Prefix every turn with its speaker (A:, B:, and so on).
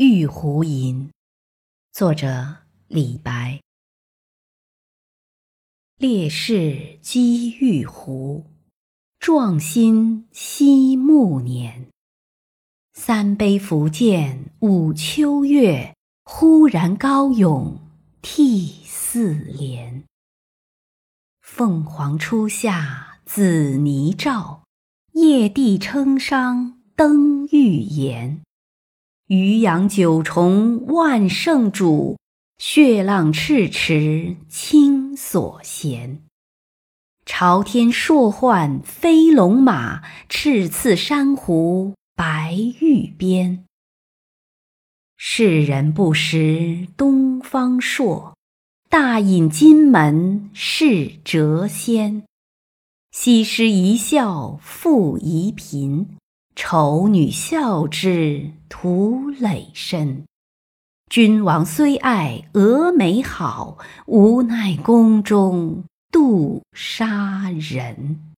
A: 玉壶吟，作者李白。烈士击玉壶，壮心惜暮年。三杯福建五秋月，忽然高咏涕泗连。凤凰初下紫泥罩，夜帝称商登玉颜。渔阳九重万圣主，血浪赤池清所衔。朝天朔唤飞龙马，赤刺珊瑚白玉鞭。世人不识东方朔，大隐金门是谪仙。西施一笑复疑贫。丑女笑之徒累身，君王虽爱蛾眉好，无奈宫中妒杀人。